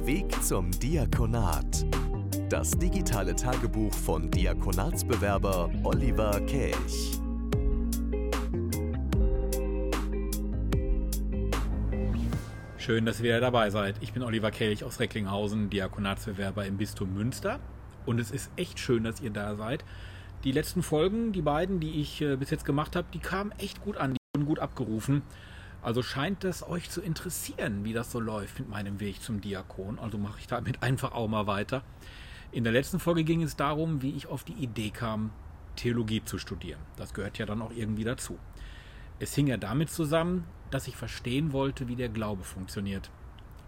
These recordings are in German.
Der Weg zum Diakonat. Das digitale Tagebuch von Diakonatsbewerber Oliver Kelch. Schön, dass ihr wieder dabei seid. Ich bin Oliver Kelch aus Recklinghausen, Diakonatsbewerber im Bistum Münster. Und es ist echt schön, dass ihr da seid. Die letzten Folgen, die beiden, die ich äh, bis jetzt gemacht habe, die kamen echt gut an, die wurden gut abgerufen. Also scheint es euch zu interessieren, wie das so läuft mit meinem Weg zum Diakon. Also mache ich damit einfach auch mal weiter. In der letzten Folge ging es darum, wie ich auf die Idee kam, Theologie zu studieren. Das gehört ja dann auch irgendwie dazu. Es hing ja damit zusammen, dass ich verstehen wollte, wie der Glaube funktioniert.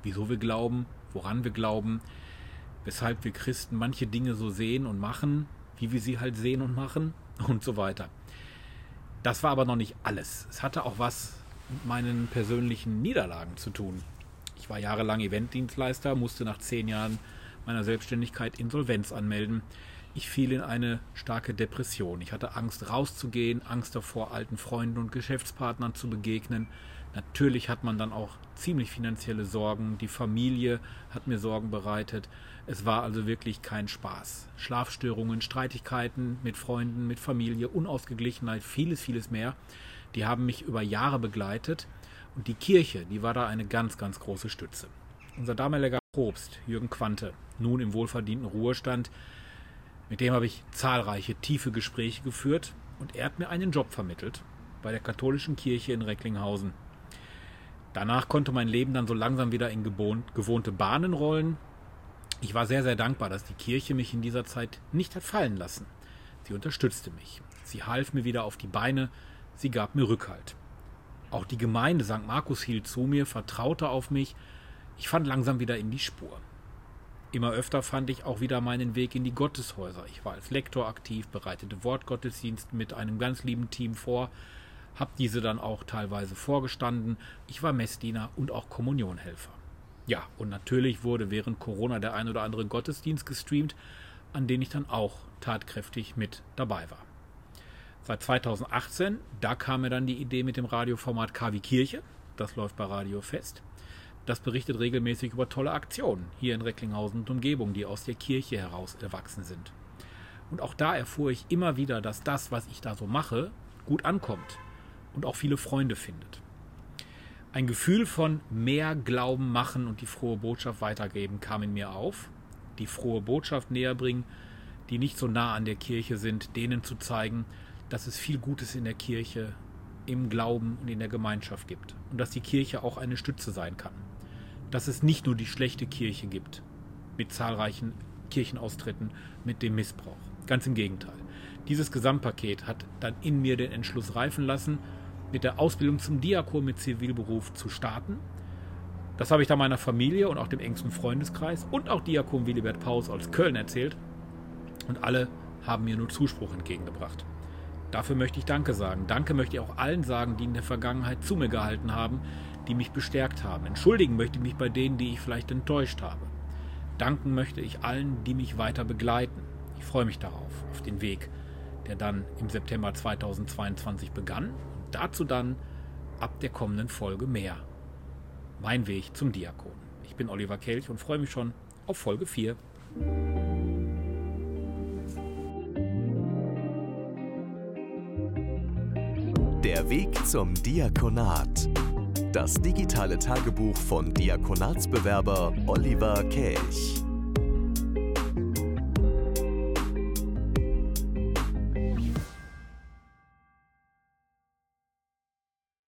Wieso wir glauben, woran wir glauben, weshalb wir Christen manche Dinge so sehen und machen, wie wir sie halt sehen und machen und so weiter. Das war aber noch nicht alles. Es hatte auch was mit meinen persönlichen Niederlagen zu tun. Ich war jahrelang Eventdienstleister, musste nach zehn Jahren meiner Selbstständigkeit Insolvenz anmelden. Ich fiel in eine starke Depression. Ich hatte Angst rauszugehen, Angst davor, alten Freunden und Geschäftspartnern zu begegnen. Natürlich hat man dann auch ziemlich finanzielle Sorgen. Die Familie hat mir Sorgen bereitet. Es war also wirklich kein Spaß. Schlafstörungen, Streitigkeiten mit Freunden, mit Familie, Unausgeglichenheit, vieles, vieles mehr die haben mich über Jahre begleitet und die Kirche, die war da eine ganz, ganz große Stütze. Unser damaliger Propst, Jürgen Quante, nun im wohlverdienten Ruhestand, mit dem habe ich zahlreiche tiefe Gespräche geführt und er hat mir einen Job vermittelt bei der katholischen Kirche in Recklinghausen. Danach konnte mein Leben dann so langsam wieder in gewohnte Bahnen rollen. Ich war sehr, sehr dankbar, dass die Kirche mich in dieser Zeit nicht hat fallen lassen. Sie unterstützte mich. Sie half mir wieder auf die Beine, Sie gab mir Rückhalt. Auch die Gemeinde St. Markus hielt zu mir, vertraute auf mich. Ich fand langsam wieder in die Spur. Immer öfter fand ich auch wieder meinen Weg in die Gotteshäuser. Ich war als Lektor aktiv, bereitete Wortgottesdienst mit einem ganz lieben Team vor, hab diese dann auch teilweise vorgestanden. Ich war Messdiener und auch Kommunionhelfer. Ja, und natürlich wurde während Corona der ein oder andere Gottesdienst gestreamt, an den ich dann auch tatkräftig mit dabei war. Seit 2018, da kam mir dann die Idee mit dem Radioformat KW Kirche. Das läuft bei Radio Fest. Das berichtet regelmäßig über tolle Aktionen hier in Recklinghausen und Umgebung, die aus der Kirche heraus erwachsen sind. Und auch da erfuhr ich immer wieder, dass das, was ich da so mache, gut ankommt und auch viele Freunde findet. Ein Gefühl von mehr Glauben machen und die frohe Botschaft weitergeben kam in mir auf. Die frohe Botschaft näher bringen, die nicht so nah an der Kirche sind, denen zu zeigen, dass es viel Gutes in der Kirche, im Glauben und in der Gemeinschaft gibt. Und dass die Kirche auch eine Stütze sein kann. Dass es nicht nur die schlechte Kirche gibt, mit zahlreichen Kirchenaustritten, mit dem Missbrauch. Ganz im Gegenteil. Dieses Gesamtpaket hat dann in mir den Entschluss reifen lassen, mit der Ausbildung zum Diakon mit Zivilberuf zu starten. Das habe ich dann meiner Familie und auch dem engsten Freundeskreis und auch Diakon Willibert Paus aus Köln erzählt. Und alle haben mir nur Zuspruch entgegengebracht. Dafür möchte ich Danke sagen. Danke möchte ich auch allen sagen, die in der Vergangenheit zu mir gehalten haben, die mich bestärkt haben. Entschuldigen möchte ich mich bei denen, die ich vielleicht enttäuscht habe. Danken möchte ich allen, die mich weiter begleiten. Ich freue mich darauf, auf den Weg, der dann im September 2022 begann dazu dann ab der kommenden Folge mehr. Mein Weg zum Diakon. Ich bin Oliver Kelch und freue mich schon auf Folge 4. Der Weg zum Diakonat. Das digitale Tagebuch von Diakonatsbewerber Oliver Kelch.